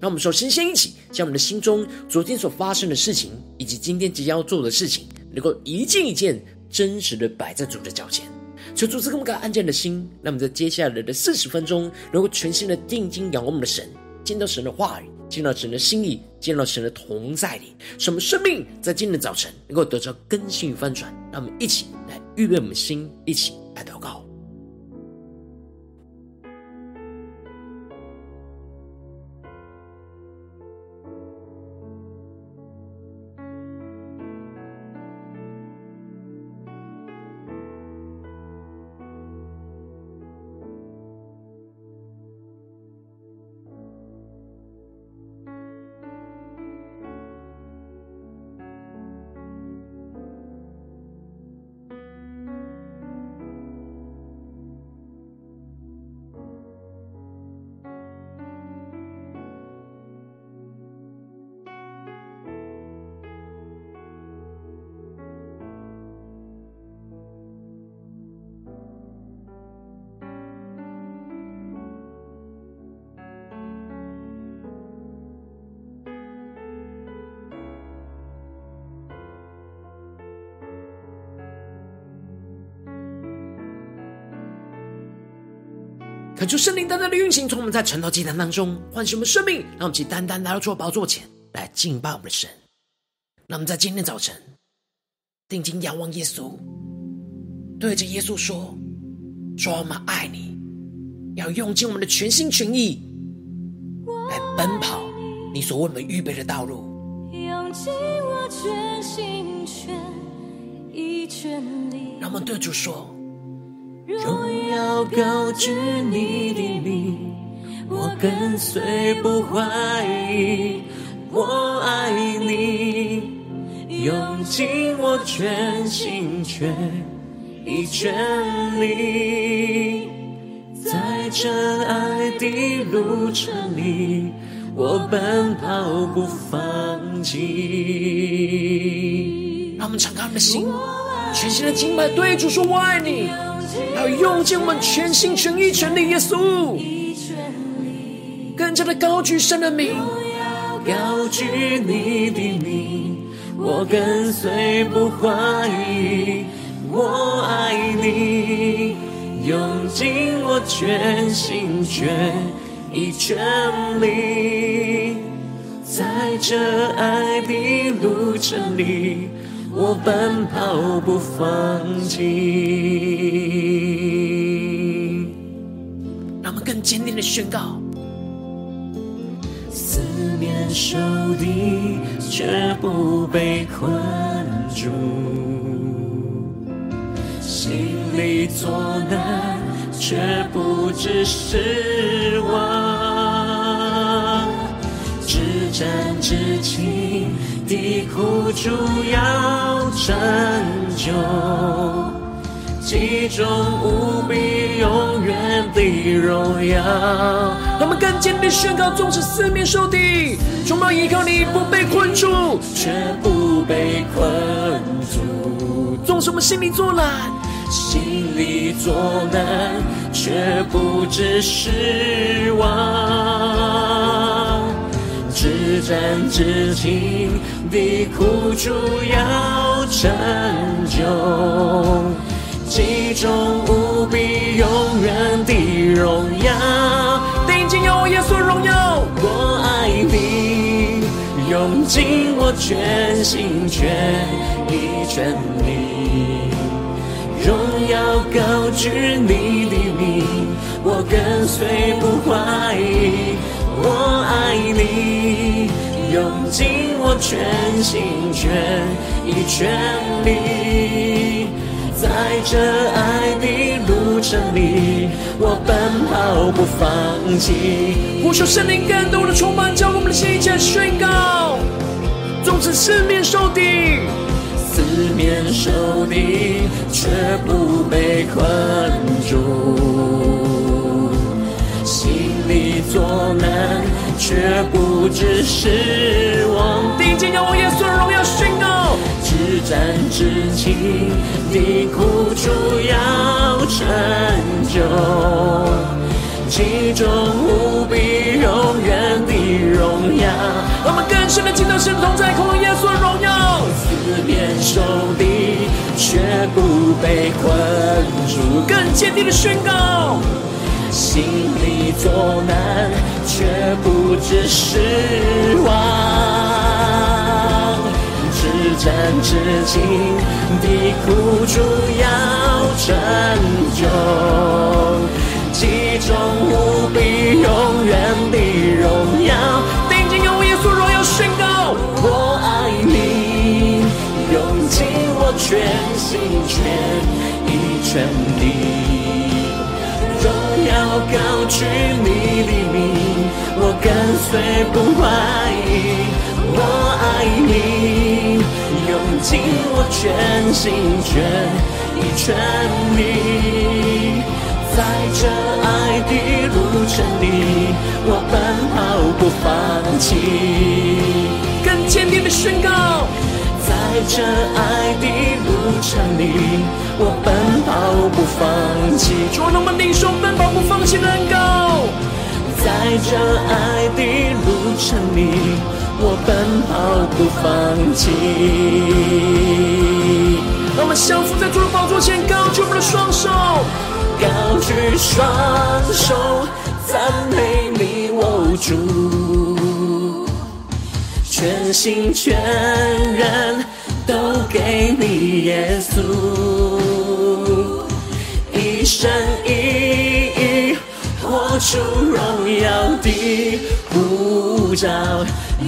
让我们首先先一起将我们的心中昨天所发生的事情，以及今天即将要做的事情，能够一件一件真实的摆在主的脚前。求主赐给我们个安静的心，让我们在接下来的四十分钟，能够全心的定睛仰望我们的神，见到神的话语，见到神的心意，见到神的同在里，使我们生命在今天的早晨能够得到更新与翻转。让我们一起来预备我们的心，一起来祷告。恳求圣灵单单的运行，从我们在晨祷祭坛当中唤醒我们生命，让我们去单单来到主的宝座前来敬拜我们的神。让我们在今天早晨定睛仰望耶稣，对着耶稣说：“说我们爱你，要用尽我们的全心全意来奔跑你所为我们预备的道路。”用尽我全心全意全力，让我们对主说。荣耀高举你的名，我跟随不怀疑，我爱你，用尽我全心全意全力，在这爱的路程里，我奔跑不放弃。让我们敞开我们的心，全新的敬拜，对主说：“我爱你。”要用尽我们全心全意全力，耶稣，更加的高举神的名，高举你的名，我跟随不怀疑，我爱你，用尽我全心全意全力，在这爱的路程里。我奔跑不放弃，让我们更坚定的宣告：四面受敌却不被困住，心里作难却不致失望，至暂至轻。的苦主要拯救，其中无比永远的荣耀。让我们更坚定宣告：纵使四面受敌，终要依靠你，不被困住，却不被困住。纵使我们心里作难，心里作难，却不知失望。至暂至轻的苦主要拯救，其中无比永远的荣耀。定睛有耶稣荣耀，我爱你，用尽我全心全意全力，荣耀高举你的名，我跟随不怀疑。我爱你，用尽我全心全意全力，在这爱的路程里，我奔跑不放弃。呼求圣灵更多的充满，将我们的心一起来宣告。纵使四面受敌，四面受敌，却不被困住；心里作难，却不知失望。定睛仰望耶稣荣耀宣告，至战至轻的苦楚要成就。其中无比永远的荣耀，我们更深的敬拜神同在，渴望耶稣荣耀。四面受敌，却不被困住，更坚定的宣告。心里作难，却不知失望。至战至轻的苦楚要成就。其中无比永远的荣耀，定睛仰望耶稣荣耀宣告，我爱你，用尽我全心全意全力，高举你黎明，我跟随不怀疑。我爱你，用尽我全心全意全力。在这爱的路程里，我奔跑不放弃。更坚定的宣告，在这爱的路程里，我奔毫不放弃。主啊，让我们领受奔跑不放弃的恩膏。在这爱的路程里，我奔跑不放弃。让我们降服在主的宝座前，高举我们的双手。高举双手，赞美你，我主，全心全人都给你，耶稣，生一意活出荣耀的呼召，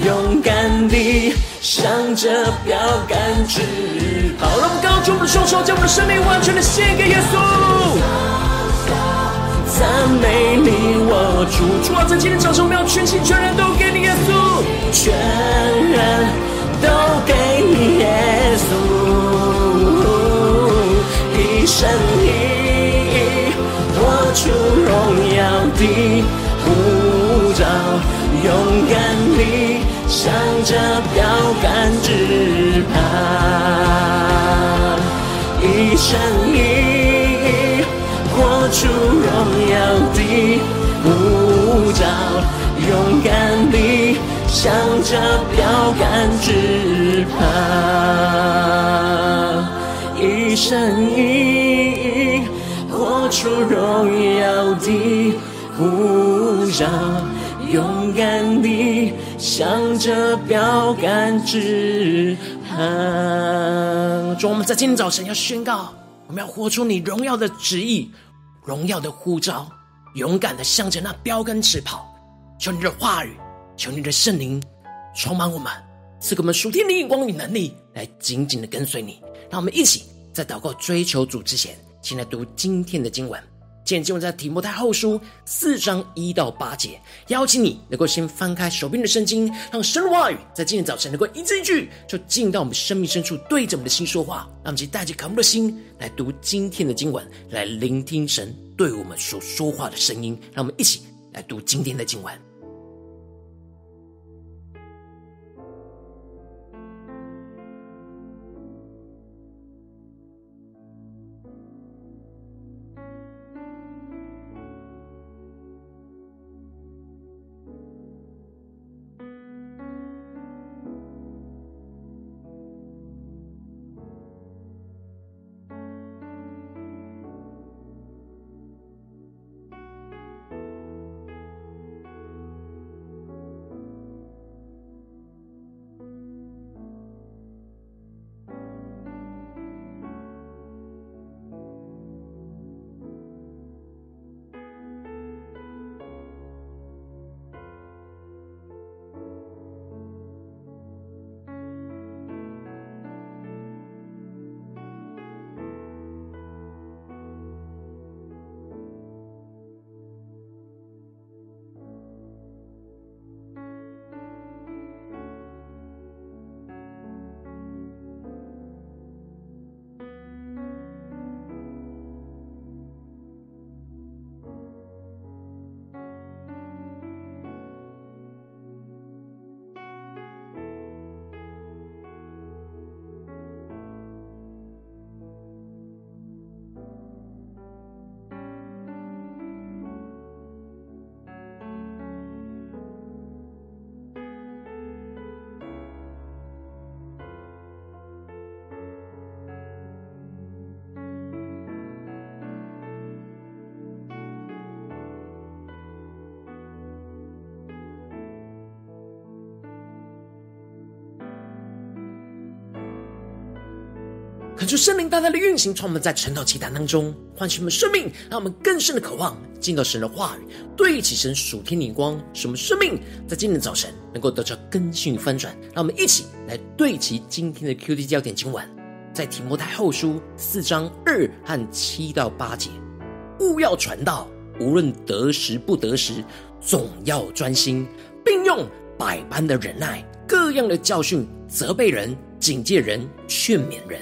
勇敢地向着标杆直跑。让我们高举我们的双手，将我们的生命完全的献给耶稣。赞美你，我主。主啊，在今天早上，我们要全心全人都给你耶稣，全人都给你耶稣，一生出荣耀的护照，勇敢地向着标杆直跑，一生一。活出荣耀的护照，勇敢地向着标杆直跑，一生一出荣耀的呼召，勇敢地向着标杆直跑。主，我们在今天早晨要宣告，我们要活出你荣耀的旨意。荣耀的呼召，勇敢的向着那标杆直跑。求你的话语，求你的圣灵充满我们，赐给我们属天的眼光与能力，来紧紧的跟随你。让我们一起在祷告追求主之前，先来读今天的经文。今天经文在提摩太后书四章一到八节，邀请你能够先翻开手边的圣经，让神的话语在今天早晨能够一字一句，就进到我们生命深处，对着我们的心说话。让我们带着渴慕的心来读今天的经文，来聆听神对我们所说话的声音。让我们一起来读今天的经文。求圣灵大大的运行，充满在晨祷祈祷当中，唤醒我们生命，让我们更深的渴望进到神的话语，对齐神属天灵光，使我们生命在今天的早晨能够得到更新与翻转。让我们一起来对齐今天的 Q D 焦点经文，在提摩太后书四章二和七到八节，务要传道，无论得时不得时，总要专心，并用百般的忍耐，各样的教训，责备人，警戒人，劝勉人。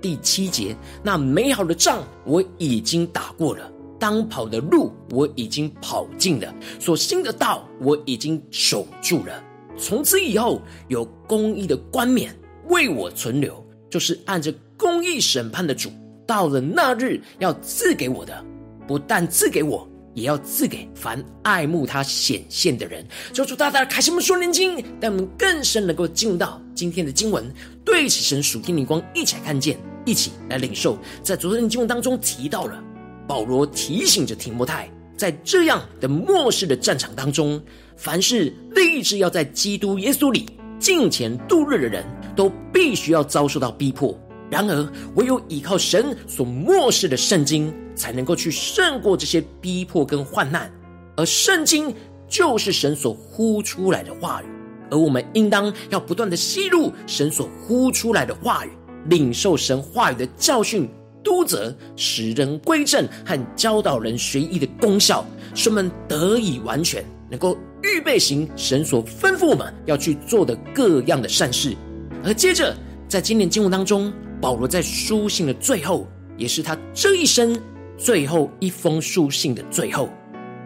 第七节，那美好的仗我已经打过了，当跑的路我已经跑尽了，所行的道我已经守住了。从此以后，有公义的冠冕为我存留，就是按着公义审判的主，到了那日要赐给我的，不但赐给我，也要赐给凡爱慕他显现的人。求主大大开启我们属灵经，让我们更深能够进入到今天的经文，对齐神属天灵光，一起来看见。一起来领受，在昨天的经文当中提到了保罗提醒着提摩太，在这样的末世的战场当中，凡是立志要在基督耶稣里敬虔度日的人，都必须要遭受到逼迫。然而，唯有依靠神所漠视的圣经，才能够去胜过这些逼迫跟患难。而圣经就是神所呼出来的话语，而我们应当要不断的吸入神所呼出来的话语。领受神话语的教训、督责、使人归正和教导人学义的功效，使我们得以完全，能够预备行神所吩咐我们要去做的各样的善事。而接着，在今年经文当中，保罗在书信的最后，也是他这一生最后一封书信的最后，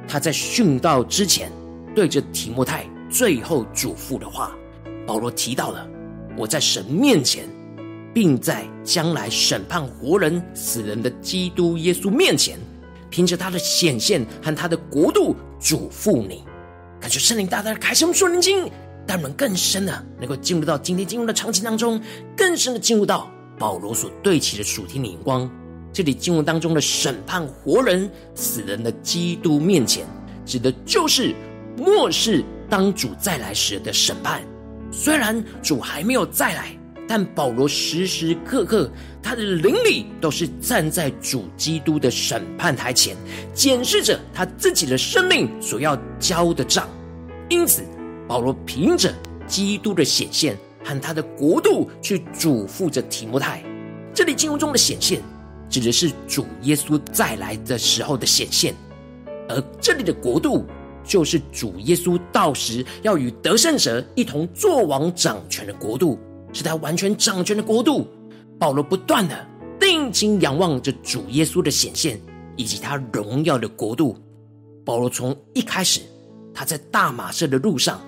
他在殉道之前，对着提摩太最后嘱咐的话，保罗提到了：我在神面前。并在将来审判活人死人的基督耶稣面前，凭着他的显现和他的国度嘱咐你，感谢圣灵大大的开启我们属灵经，让我们更深的能够进入到今天经文的场景当中，更深的进入到保罗所对齐的属天的眼光。这里经文当中的审判活人死人的基督面前，指的就是末世当主再来时的审判。虽然主还没有再来。但保罗时时刻刻，他的灵里都是站在主基督的审判台前，检视着他自己的生命所要交的账。因此，保罗凭着基督的显现和他的国度，去嘱咐着提摩太。这里经文中的显现，指的是主耶稣再来的时候的显现，而这里的国度，就是主耶稣到时要与得胜者一同作王掌权的国度。是他完全掌权的国度。保罗不断的定睛仰望着主耶稣的显现，以及他荣耀的国度。保罗从一开始，他在大马色的路上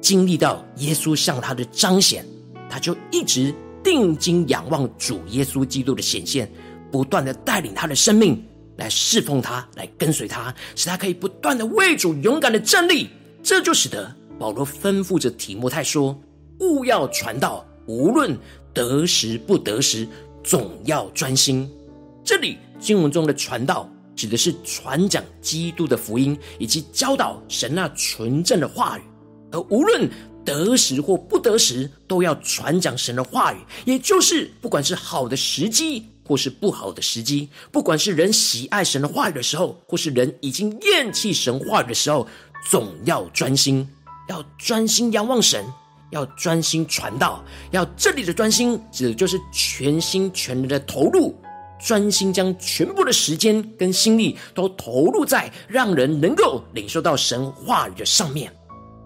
经历到耶稣向他的彰显，他就一直定睛仰望主耶稣基督的显现，不断的带领他的生命来侍奉他，来跟随他，使他可以不断的为主勇敢的站立。这就使得保罗吩咐着提摩太说。务要传道，无论得时不得时，总要专心。这里经文中的传道，指的是传讲基督的福音，以及教导神那纯正的话语。而无论得时或不得时，都要传讲神的话语。也就是，不管是好的时机，或是不好的时机；不管是人喜爱神的话语的时候，或是人已经厌弃神话语的时候，总要专心，要专心仰望神。要专心传道，要这里的专心指的就是全心全人的投入，专心将全部的时间跟心力都投入在让人能够领受到神话语的上面。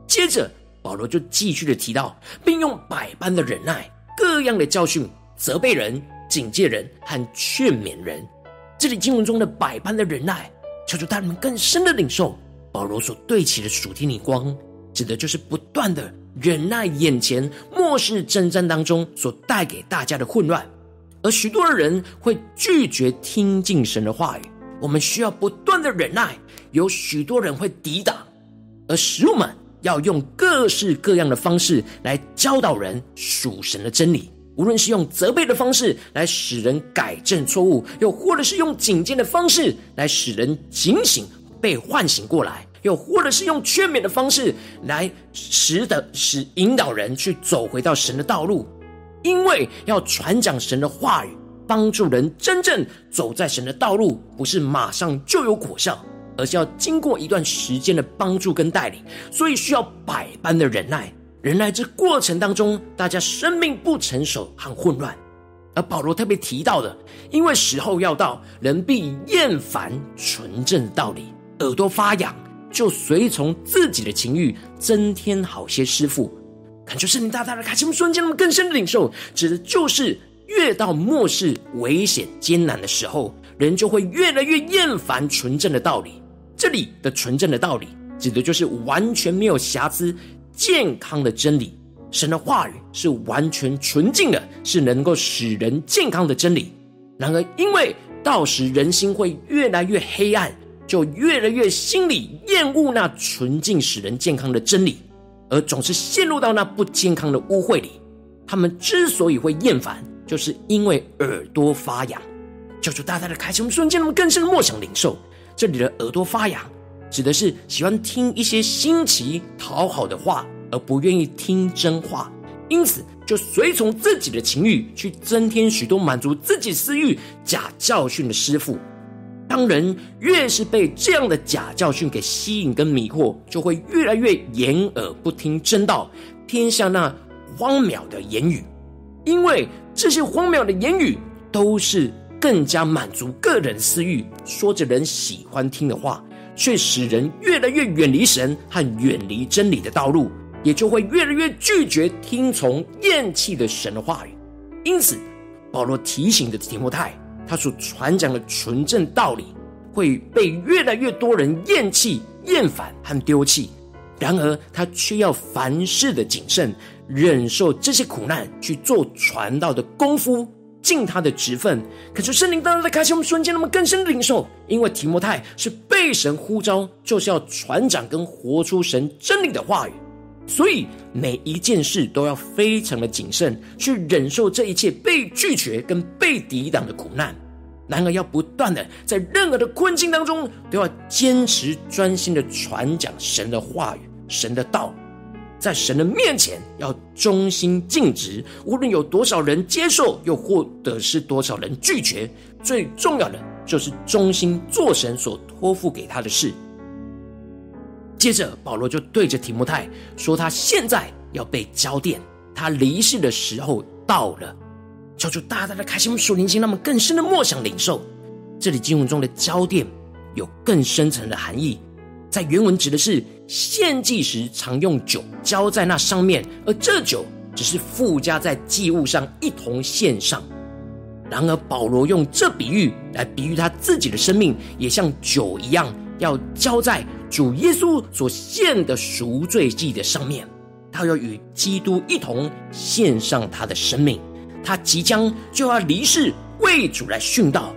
接着，保罗就继续的提到，并用百般的忍耐，各样的教训，责备人、警戒人和劝勉人。这里经文中的百般的忍耐，求主带领更深的领受保罗所对齐的属天的光，指的就是不断的。忍耐眼前末世征战当中所带给大家的混乱，而许多的人会拒绝听进神的话语。我们需要不断的忍耐，有许多人会抵挡，而使我们要用各式各样的方式来教导人属神的真理。无论是用责备的方式来使人改正错误，又或者是用警戒的方式来使人警醒、被唤醒过来。又或者是用劝勉的方式来使得使引导人去走回到神的道路，因为要传讲神的话语，帮助人真正走在神的道路，不是马上就有果效，而是要经过一段时间的帮助跟带领，所以需要百般的忍耐。忍耐这过程当中，大家生命不成熟和混乱。而保罗特别提到的，因为时候要到，人必厌烦纯正的道理，耳朵发痒，就随从自己的情欲，增添好些师傅。恳求圣灵大大的开启我们瞬间，那么更深的领受，指的就是越到末世危险艰难的时候，人就会越来越厌烦纯正的道理。这里的纯正的道理，指的就是完全没有瑕疵、健康的真理。神的话语是完全纯净的，是能够使人健康的真理。然而，因为到时人心会越来越黑暗，就越来越心里厌恶那纯净使人健康的真理。而总是陷入到那不健康的污秽里，他们之所以会厌烦，就是因为耳朵发痒。求主大大的开启我们瞬间，那么更深的默想领受。这里的耳朵发痒，指的是喜欢听一些新奇讨好的话，而不愿意听真话，因此就随从自己的情欲，去增添许多满足自己私欲假教训的师傅。当人越是被这样的假教训给吸引跟迷惑，就会越来越掩耳不听真道，偏向那荒谬的言语。因为这些荒谬的言语都是更加满足个人私欲，说着人喜欢听的话，却使人越来越远离神和远离真理的道路，也就会越来越拒绝听从厌弃的神的话语。因此，保罗提醒的提摩太。他所传讲的纯正道理会被越来越多人厌弃、厌烦和丢弃，然而他却要凡事的谨慎，忍受这些苦难，去做传道的功夫，尽他的职分。可是圣灵当中在开启我们瞬间，那么更深的领受，因为提摩太是被神呼召，就是要传讲跟活出神真理的话语。所以每一件事都要非常的谨慎，去忍受这一切被拒绝跟被抵挡的苦难。然而，要不断的在任何的困境当中，都要坚持专心的传讲神的话语、神的道，在神的面前要忠心尽职。无论有多少人接受，又或者是多少人拒绝，最重要的就是忠心做神所托付给他的事。接着，保罗就对着提摩太说：“他现在要被浇奠，他离世的时候到了。”叫出大大的开心我们属灵心，那么更深的默想领受。这里经文中的浇奠有更深层的含义，在原文指的是献祭时常用酒浇在那上面，而这酒只是附加在祭物上一同献上。然而，保罗用这比喻来比喻他自己的生命，也像酒一样，要浇在。主耶稣所献的赎罪祭的上面，他要与基督一同献上他的生命，他即将就要离世为主来殉道。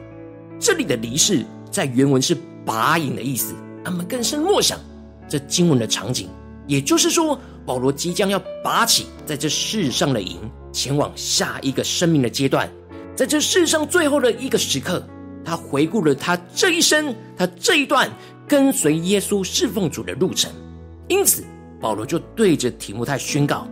这里的离世在原文是拔营的意思。他们更深默想这经文的场景，也就是说，保罗即将要拔起在这世上的营，前往下一个生命的阶段。在这世上最后的一个时刻，他回顾了他这一生，他这一段。跟随耶稣侍奉主的路程，因此保罗就对着提摩太宣告：“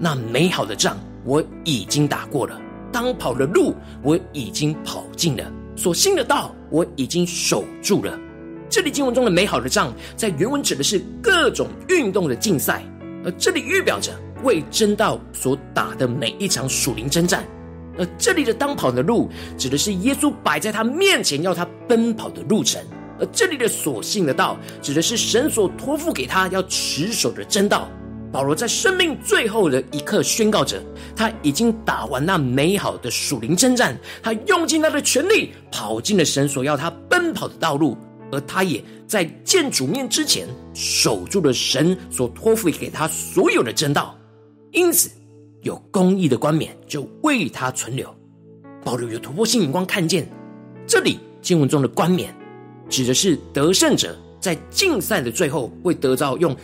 那美好的仗我已经打过了，当跑的路我已经跑尽了，所信的道我已经守住了。”这里经文中的“美好的仗”在原文指的是各种运动的竞赛，而这里预表着为真道所打的每一场属灵征战。而这里的“当跑的路”指的是耶稣摆在他面前要他奔跑的路程。而这里的所信的道，指的是神所托付给他要持守的真道。保罗在生命最后的一刻宣告着，他已经打完那美好的属灵征战，他用尽他的全力跑进了神所要他奔跑的道路，而他也在见主面之前守住了神所托付给他所有的真道。因此，有公义的冠冕就为他存留。保罗有突破性眼光，看见这里经文中的冠冕。指的是得胜者在竞赛的最后会得到用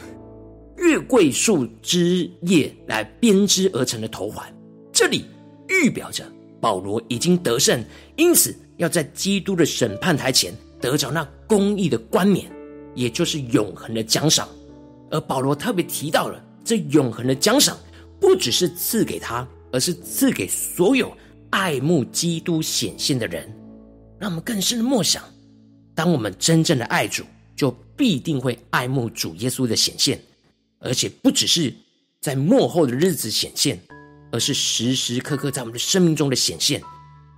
月桂树枝叶来编织而成的头环，这里预表着保罗已经得胜，因此要在基督的审判台前得着那公义的冠冕，也就是永恒的奖赏。而保罗特别提到了这永恒的奖赏，不只是赐给他，而是赐给所有爱慕基督显现的人，让我们更深的默想：当我们真正的爱主，就必定会爱慕主耶稣的显现，而且不只是在末后的日子显现，而是时时刻刻在我们的生命中的显现。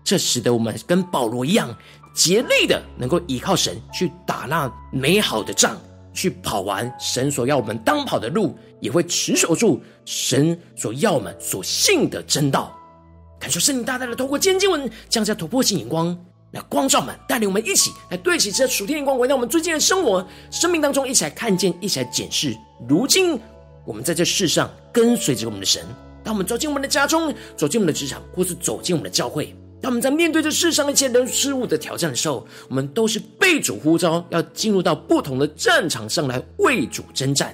这使得我们跟保罗一样，竭力的能够依靠神去打那美好的仗，去跑完神所要我们当跑的路，也会持守住神所要我们所信的真道。感受圣灵大大的透过经文降下突破性眼光，来光照们，带领我们一起来对齐这属天的光，回到我们最近的生活、生命当中，一起来看见，一起来检视。如今我们在这世上跟随着我们的神，当我们走进我们的家中，走进我们的职场，或是走进我们的教会。当我们在面对这世上一切人事物的挑战的时候，我们都是被主呼召，要进入到不同的战场上来为主征战，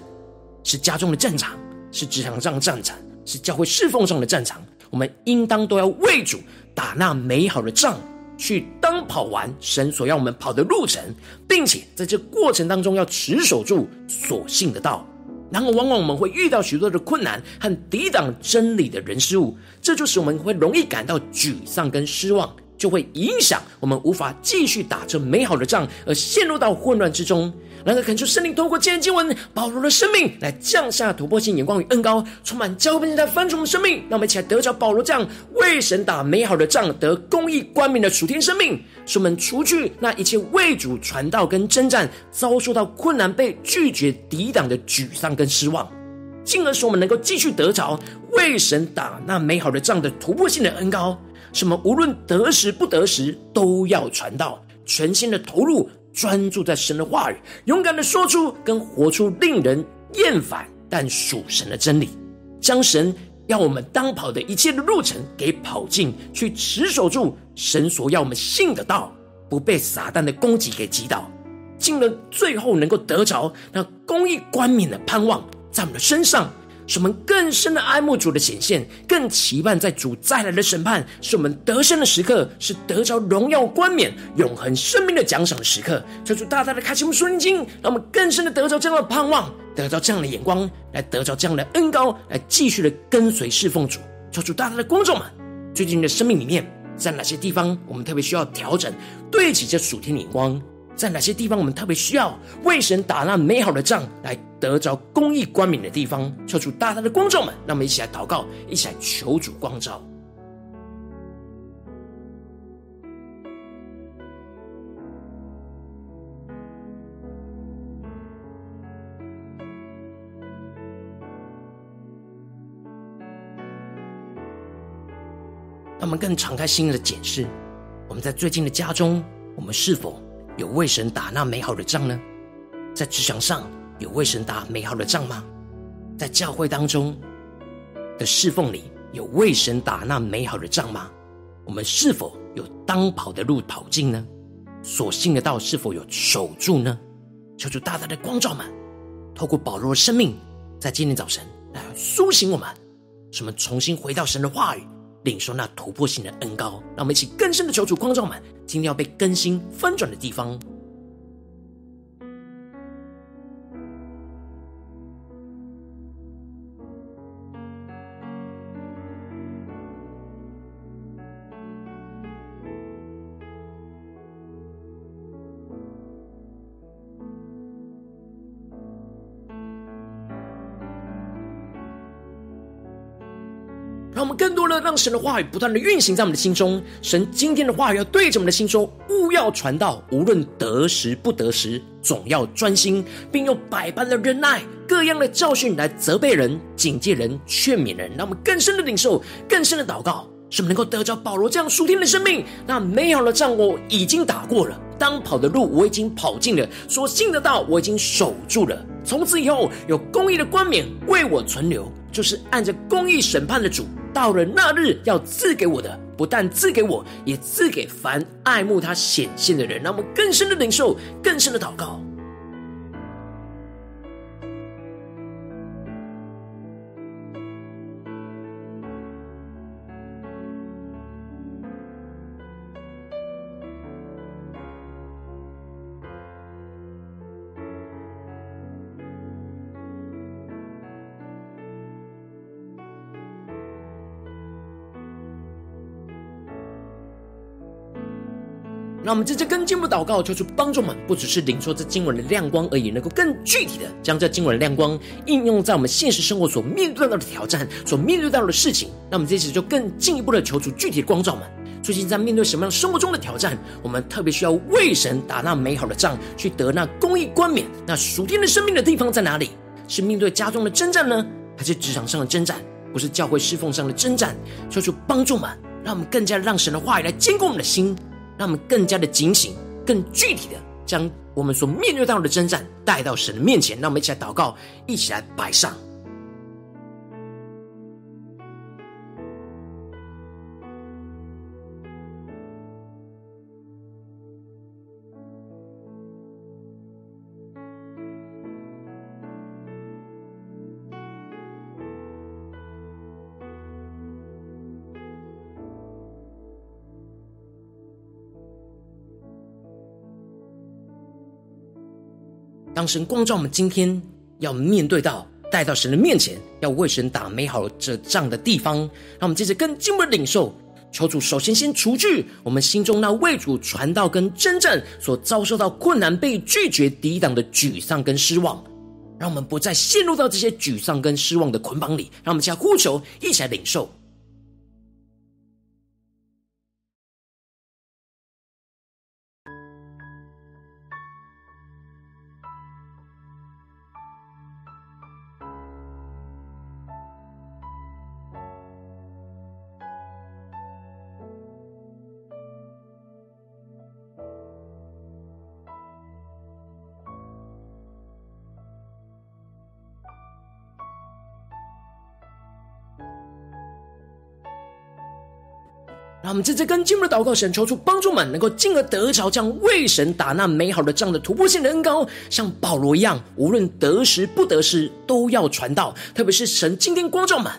是家中的战场，是职场上的战场，是教会侍奉上的战场。我们应当都要为主打那美好的仗，去当跑完神所要我们跑的路程，并且在这过程当中要持守住所信的道。然而，往往我们会遇到许多的困难和抵挡真理的人事物，这就使我们会容易感到沮丧跟失望，就会影响我们无法继续打这美好的仗，而陷入到混乱之中。然而，恳求圣灵透过今天经文，保罗的生命来降下突破性眼光与恩膏，充满交变在翻转我们生命。让我们一起来得着保罗这样为神打美好的仗、得公义冠冕的属天生命，使我们除去那一切为主传道跟征战遭受到困难、被拒绝、抵挡的沮丧跟失望，进而使我们能够继续得着为神打那美好的仗的突破性的恩膏。什么无论得时不得时，都要传道，全心的投入。专注在神的话语，勇敢的说出跟活出令人厌烦但属神的真理，将神要我们当跑的一切的路程给跑尽，去持守住神所要我们信的道，不被撒旦的攻击给击倒，进了最后能够得着那公义冠冕的盼望在我们的身上。使我们更深的爱慕主的显现，更期盼在主再来的审判，是我们得胜的时刻，是得着荣耀冠冕、永恒生命的奖赏的时刻。求主大大的开启我们属灵经，让我们更深的得着这样的盼望，得着这样的眼光，来得着这样的恩膏，来继续的跟随侍奉主。求主大大的光照们，最近的生命里面，在哪些地方我们特别需要调整，对齐这属天的眼光？在哪些地方我们特别需要为神打那美好的仗，来得着公义冠冕的地方，求主大大的光照们，让我们一起来祷告，一起来求主光照。让我们更敞开心的检视，我们在最近的家中，我们是否有为神打那美好的仗呢？在职场上有为神打美好的仗吗？在教会当中的侍奉里有为神打那美好的仗吗？我们是否有当跑的路跑尽呢？所信的道是否有守住呢？求主大大的光照们，透过保罗的生命，在今天早晨来苏醒我们，什么重新回到神的话语。领受那突破性的恩高，让我们一起更深的求主光照们，今天要被更新翻转的地方。让我们更多的让神的话语不断的运行在我们的心中。神今天的话语要对着我们的心说：勿要传道，无论得时不得时，总要专心，并用百般的忍耐、各样的教训来责备人、警戒人、劝勉人。让我们更深的领受、更深的祷告，使我们能够得着保罗这样属天的生命。那美好的仗我已经打过了，当跑的路我已经跑尽了，所信的道我已经守住了。从此以后，有公义的冠冕为我存留，就是按着公义审判的主。到了那日要赐给我的，不但赐给我，也赐给凡爱慕他显现的人。让我们更深的领受，更深的祷告。让我们在这更进一步祷告，求主帮助我们，不只是领受这经文的亮光而已，能够更具体的将这经文的亮光应用在我们现实生活所面对到的挑战、所面对到的事情。那我们这次就更进一步的求主具体的光照们。最近在面对什么样生活中的挑战，我们特别需要为神打那美好的仗，去得那公义冠冕。那属天的生命的地方在哪里？是面对家中的征战呢，还是职场上的征战？不是教会侍奉上的征战？求主帮助们，让我们更加让神的话语来坚固我们的心。让我们更加的警醒，更具体的将我们所面对到的征战带到神的面前。让我们一起来祷告，一起来摆上。当神光照我们，今天要面对到带到神的面前，要为神打美好这仗的地方，让我们接着更进一步的领受，求主首先先除去我们心中那为主传道跟征战所遭受到困难、被拒绝、抵挡的沮丧跟失望，让我们不再陷入到这些沮丧跟失望的捆绑里，让我们加呼求，一起来领受。让我们在这更进一步的祷告，神抽出帮助们，能够进而得着这样为神打那美好的仗的突破性的恩膏，像保罗一样，无论得时不得时，都要传道。特别是神今天光照们，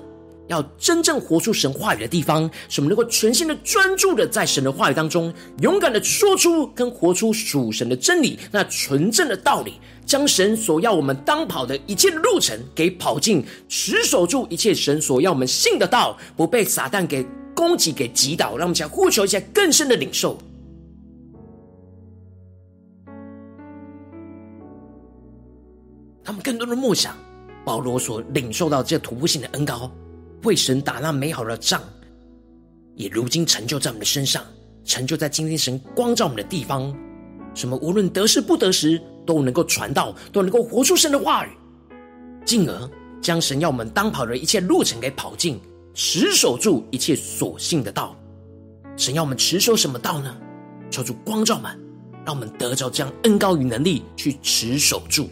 要真正活出神话语的地方，使我们能够全心的专注的在神的话语当中，勇敢的说出跟活出属神的真理，那纯正的道理，将神所要我们当跑的一切路程给跑尽，持守住一切神所要我们信的道，不被撒旦给。攻击给击倒，让我们想呼求一下更深的领受。他们更多的梦想，保罗所领受到这突破性的恩膏，为神打那美好的仗，也如今成就在我们的身上，成就在今天神光照我们的地方。什么无论得时不得时，都能够传道，都能够活出神的话语，进而将神要我们当跑的一切路程给跑尽。持守住一切所信的道，神要我们持守什么道呢？求主光照们，让我们得着这样恩高与能力去持守住。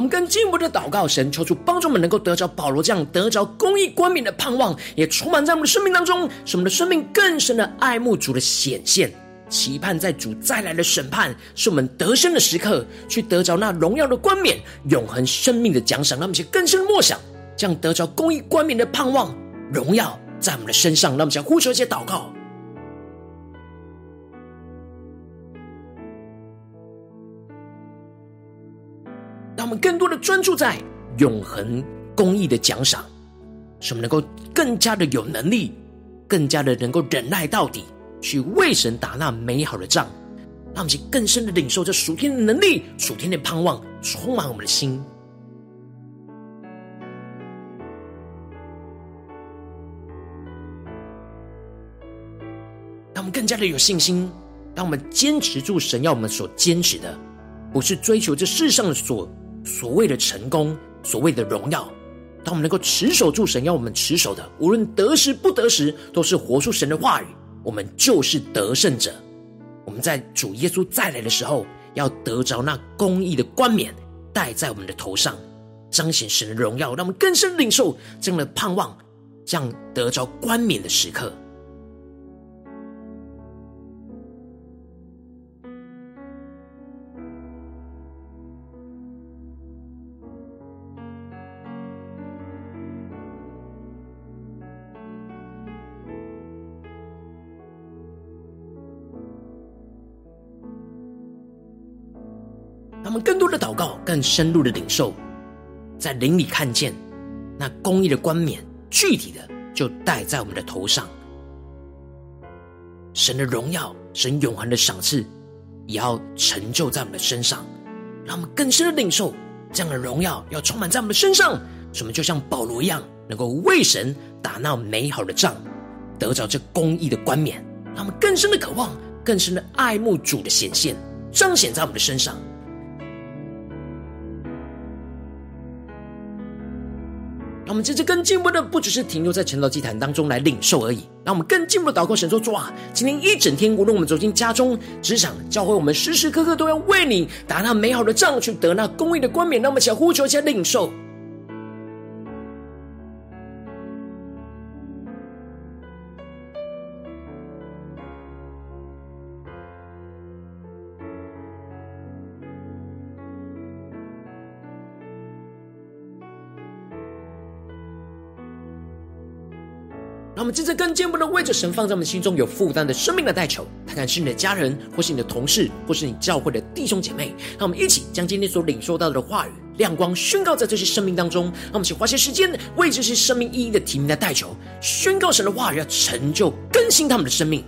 我们更进一步的祷告，神求主帮助我们，能够得着保罗这样得着公义冠冕的盼望，也充满在我们的生命当中，使我们的生命更深的爱慕主的显现，期盼在主再来的审判，是我们得胜的时刻，去得着那荣耀的冠冕、永恒生命的奖赏。让我们去更深的默想，这样得着公义冠冕的盼望、荣耀在我们的身上。让我们想呼求一些祷告。我们更多的专注在永恒公义的奖赏，使我们能够更加的有能力，更加的能够忍耐到底，去为神打那美好的仗。让我们去更深的领受这属天的能力、属天的盼望，充满我们的心。让我们更加的有信心，让我们坚持住神要我们所坚持的，不是追求这世上所。所谓的成功，所谓的荣耀，当我们能够持守住神要我们持守的，无论得时不得时，都是活出神的话语，我们就是得胜者。我们在主耶稣再来的时候，要得着那公义的冠冕戴在我们的头上，彰显神的荣耀，让我们更深领受这样的盼望，这样得着冠冕的时刻。更多的祷告，更深入的领受，在灵里看见那公义的冠冕，具体的就戴在我们的头上。神的荣耀，神永恒的赏赐，也要成就在我们的身上，让我们更深的领受这样的荣耀，要充满在我们的身上。使我们就像保罗一样，能够为神打那美好的仗，得着这公义的冠冕，让我们更深的渴望，更深的爱慕主的显现，彰显在我们的身上。我们这次更进步的，不只是停留在成道祭坛当中来领受而已。让我们更进一步的祷告神说：主啊，今天一整天，无论我们走进家中、职场、教会，我们时时刻刻都要为你打那美好的仗，去得那公义的冠冕。让我们一起呼求，一下领受。让我们真正更进一步的为着神放在我们心中有负担的生命来代求，看看是你的家人，或是你的同事，或是你教会的弟兄姐妹。让我们一起将今天所领受到的话语亮光宣告在这些生命当中。让我们一起花些时间为这些生命意义的提名来代求，宣告神的话语要成就更新他们的生命。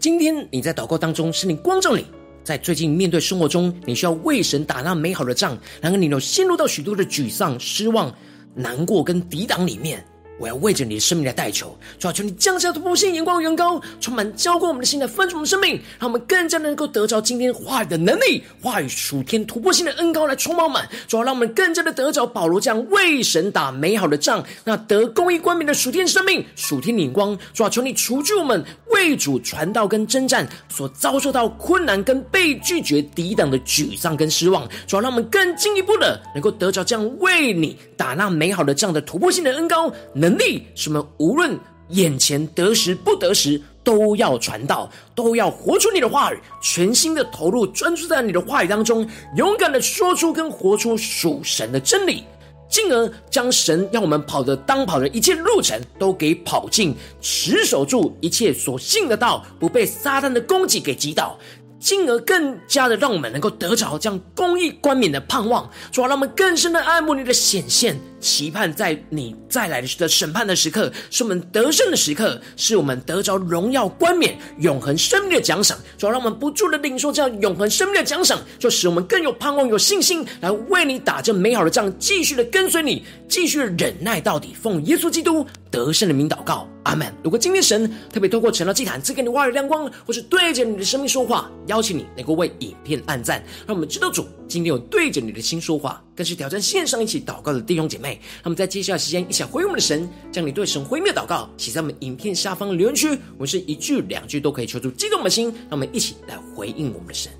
今天你在祷告当中，圣灵光照你，在最近面对生活中，你需要为神打那美好的仗，然而你又陷入到许多的沮丧、失望、难过跟抵挡里面。我要为着你的生命来代求，主啊，求你降下突破性眼光远高，充满浇灌我们的心来分盛我们生命，让我们更加能够得着今天话语的能力，话语属天突破性的恩膏来充满满。主啊，让我们更加的得着保罗这样为神打美好的仗，那得公义冠冕的属天生命、属天领光。主啊，求你除去我们为主传道跟征战所遭受到困难跟被拒绝抵挡的沮丧跟失望。主啊，让我们更进一步的能够得着这样为你打那美好的仗的突破性的恩膏。能力使我们无论眼前得时不得时，都要传道，都要活出你的话语，全心的投入，专注在你的话语当中，勇敢的说出跟活出属神的真理，进而将神让我们跑的当跑的一切路程都给跑尽，持守住一切所信的道，不被撒旦的攻击给击倒。进而更加的让我们能够得着这样公义冠冕的盼望，主啊，让我们更深的爱慕你的显现，期盼在你再来的审判的时刻，是我们得胜的时刻，是我们得着荣耀冠冕、永恒生命的奖赏。主要，让我们不住的领受这样永恒生命的奖赏，就使我们更有盼望、有信心来为你打这美好的仗，继续的跟随你，继续的忍耐到底。奉耶稣基督得胜的名祷告，阿门。如果今天神特别透过成了祭坛赐给你话语亮光，或是对着你的生命说话，邀请你能够为影片按赞，让我们知道主今天有对着你的心说话，更是挑战线上一起祷告的弟兄姐妹。那么在接下来时间，一起回应我们的神，将你对神回应的祷告写在我们影片下方留言区，我们是一句两句都可以求助激动的心，让我们一起来回应我们的神。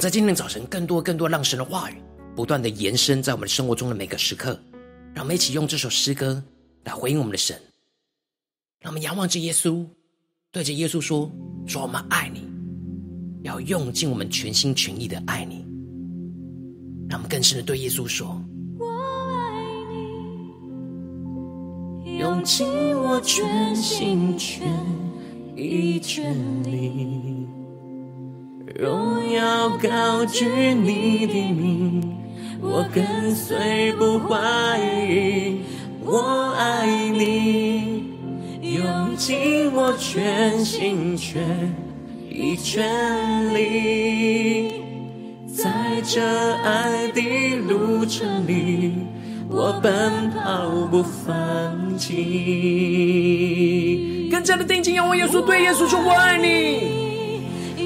在今天早晨，更多更多让神的话语不断的延伸在我们生活中的每个时刻。让我们一起用这首诗歌来回应我们的神。让我们仰望着耶稣，对着耶稣说：“说我们爱你，要用尽我们全心全意的爱你。”让我们更深的对耶稣说：“我爱你，用尽我全心全意全力。”荣耀高举你的名，我跟随不怀疑。我爱你，用尽我全心全意全力，在这爱的路程里，我奔跑不放弃。更加的定睛仰望耶稣，对耶稣说：“我爱你。”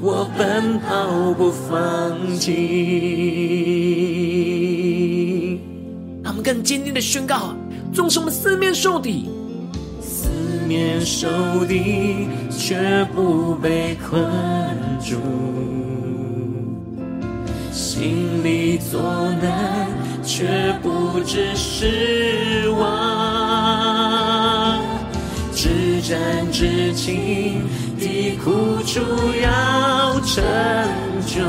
我奔跑不放弃。他们更坚定的宣告：纵使我们四面受敌，四面受敌却不被困住，心里作难却不致失望，至战至情。的苦楚要成就，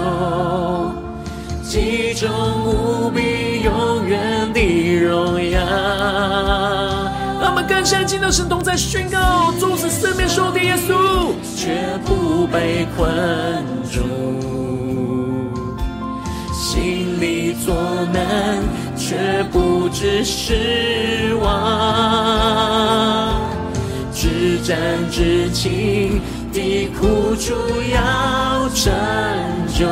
极重无比永远的荣耀。让我们更深进到神同在宣告，纵使四面受敌，耶稣却不被困住，心里作难却不知失望，至战至情。的苦楚要成就，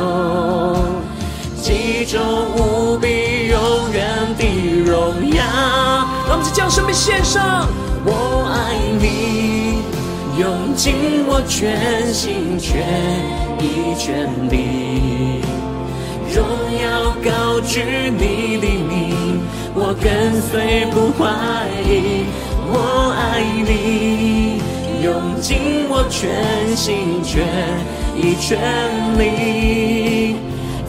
极重无比永远的荣耀。让我们将生命献上，我爱你，用尽我全心全意全力，荣耀高举你的名，我跟随不怀疑，我爱你。用尽我全心全意全力，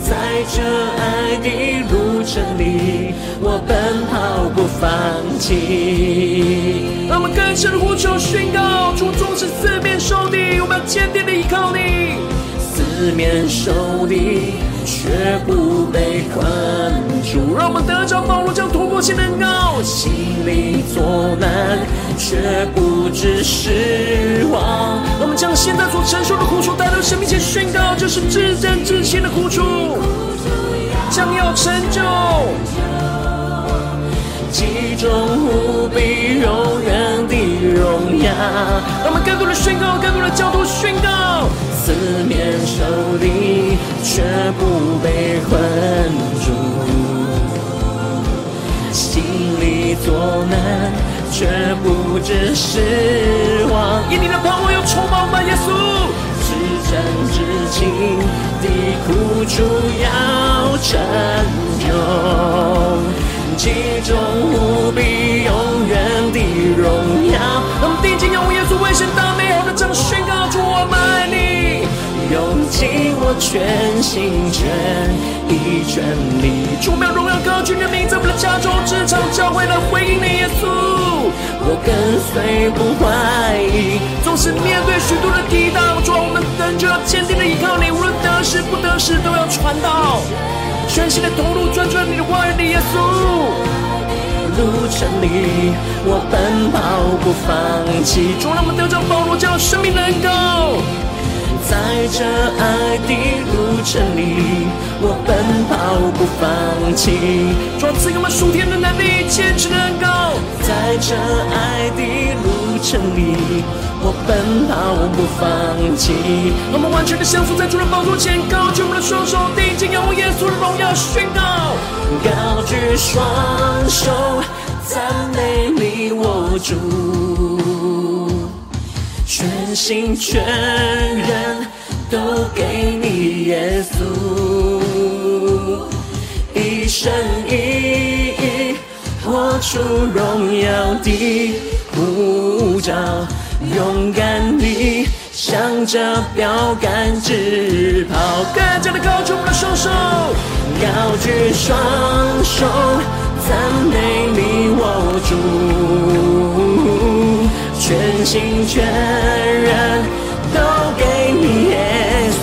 在这爱的路程里，我奔跑不放弃。让我们更深的呼求宣告：主，总是四面受敌，我们要坚定的依靠你。四面受敌，却不被困住。让我们得着保罗将突破性的恩膏，心里作难。却不知失望。我们将现在所承受的苦楚带到神面前宣告，这是至真至切的苦楚，将要成就，其中无比永远的荣耀。让我们更多的宣告，更多的交托宣告，四面受敌却不被困住，心里作难。却不致失望，因你的盼望要充满吗？耶稣，至真至轻的苦楚要成就，极重无比永远的荣耀。我们定睛仰望耶稣，为神大美好的这样宣告出我们爱你，用尽我全心全意全力，主，我们要荣耀高举你的名，在我们的家中、职场、教会来回应你，耶稣。我跟随不怀疑，纵使面对许多的抵挡，主，我们仍旧要坚定的依靠你，无论得失不得失，都要传道，全心的投入，专注你的话语里，耶稣。路程里，我奔跑不放弃，主让我们得着保罗这样生命能够。在这爱的路程里，我奔跑不放弃。主赐给我们属天的能力，坚持能够。在这爱的路程里，我奔跑不放弃。我们完全的降服在主的宝座前，高举我们的双手，定睛仰望耶稣的荣耀，宣告。高举双手，赞美你我主。全心全人都给你，耶稣，一生一意活出荣耀的呼召，勇敢地向着标杆直跑。更加的高举我的双手，高举双手赞美你，我住，全心全人都给你耶稣，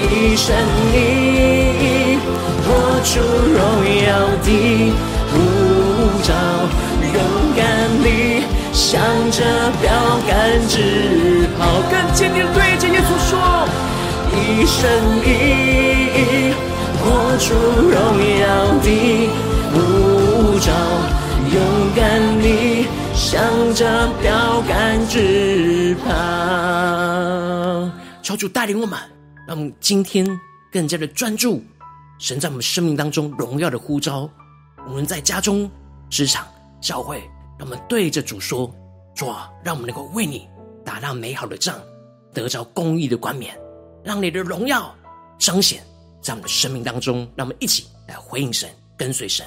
一生你意活出荣耀的。向着标杆直跑，更坚定对着耶稣说：一生一意活出荣耀的呼召，勇敢地向着标杆直跑。求主带领我们，让我们今天更加的专注神在我们生命当中荣耀的呼召。我们在家中、职场、教会，让我们对着主说：“主啊，让我们能够为你打那美好的仗，得着公义的冠冕，让你的荣耀彰显在我们的生命当中。”让我们一起来回应神，跟随神。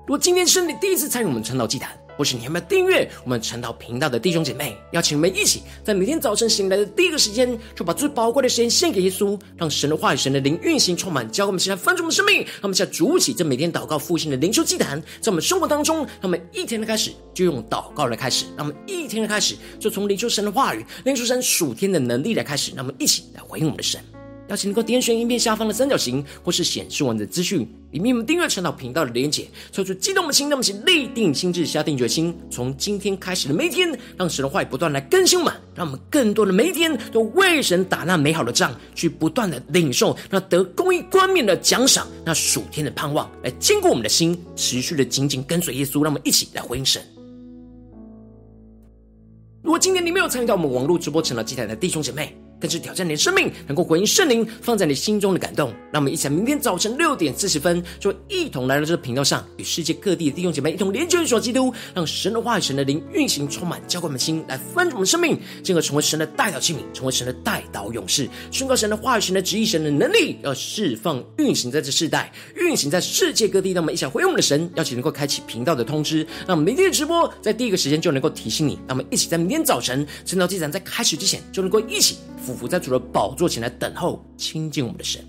如果今天是你第一次参与我们传道祭坛，或是你还没有订阅我们陈道频道的弟兄姐妹，邀请你们一起在每天早晨醒来的第一个时间，就把最宝贵的时间献给耶稣，让神的话语、神的灵运行充满，教给我们现在翻转我们的生命。让我们现在主起这每天祷告复兴的灵修祭坛，在我们生活当中，让我们一天的开始就用祷告来开始，让我们一天的开始就从灵修神的话语、灵修神属天的能力来开始，让我们一起来回应我们的神。邀请能够点选影片下方的三角形，或是显示我们的资讯里面，我们订阅传道频道的连结，抽出激动的心，让我们一起立定心智，下定决心，从今天开始的每一天，让神的话语不断来更新我们，让我们更多的每一天都为神打那美好的仗，去不断的领受那得公义冠冕的奖赏，那属天的盼望，来坚固我们的心，持续的紧紧跟随耶稣，让我们一起来回应神。如果今天你没有参与到我们网络直播成了祭坛的弟兄姐妹，更是挑战你的生命，能够回应圣灵放在你心中的感动。让我们一起来，明天早晨六点四十分，就一同来到这个频道上，与世界各地的弟兄姐妹一同连接、所基督，让神的话语、神的灵运行充满，浇灌我们的心，来翻转我们生命，进而成为神的代祷器皿，成为神的代祷勇士，宣告神的话语、神的旨意、神的能力，要释放运行在这世代，运行在世界各地。那我们一起来回应我们的神，邀请能够开启频道的通知，那我们明天的直播在第一个时间就能够提醒你。那我们一起在明天早晨晨祷祭坛在开始之前，就能够一起。俯伏在主的宝座前来等候亲近我们的神。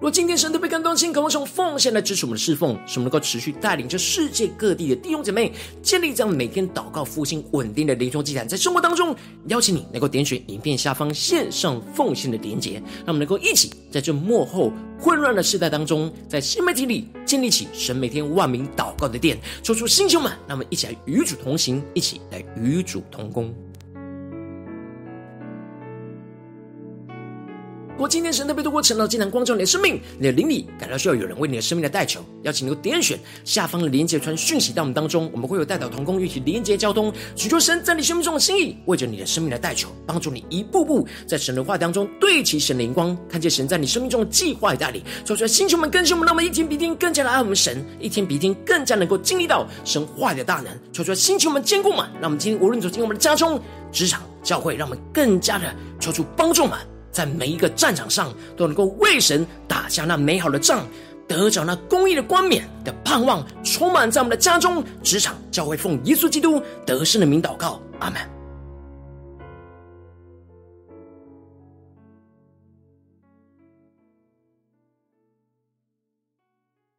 若今天神特别感动心，渴望从奉献来支持我们的侍奉，使我们能够持续带领着世界各地的弟兄姐妹建立这样每天祷告复兴稳定的灵修祭坛，在生活当中邀请你能够点选影片下方线上奉献的连结，让我们能够一起在这幕后混乱的时代当中，在新媒体里建立起神每天万名祷告的殿，抽出星球们，让我们一起来与主同行，一起来与主同工。如果今天神特别透过晨祷祭坛光照你的生命，你的灵里感到需要有人为你的生命来代求，邀请你点选下方的连接传讯息到我们当中，我们会有代祷同工一起连接交通，寻求神在你生命中的心意，为着你的生命来代求，帮助你一步步在神的话当中对齐神的灵光，看见神在你生命中的计划与带领，说出来星球们更新我们，让我们一天比一天更加的爱我们神，一天比一天更加能够经历到神话的大能，说出来星球们坚固嘛，让我们今天无论走进我们的家中、职场、教会，让我们更加的求出帮助们。在每一个战场上，都能够为神打下那美好的仗，得着那公益的冠冕的盼望，充满在我们的家中、职场、教会，奉耶稣基督得胜的名祷告，阿门。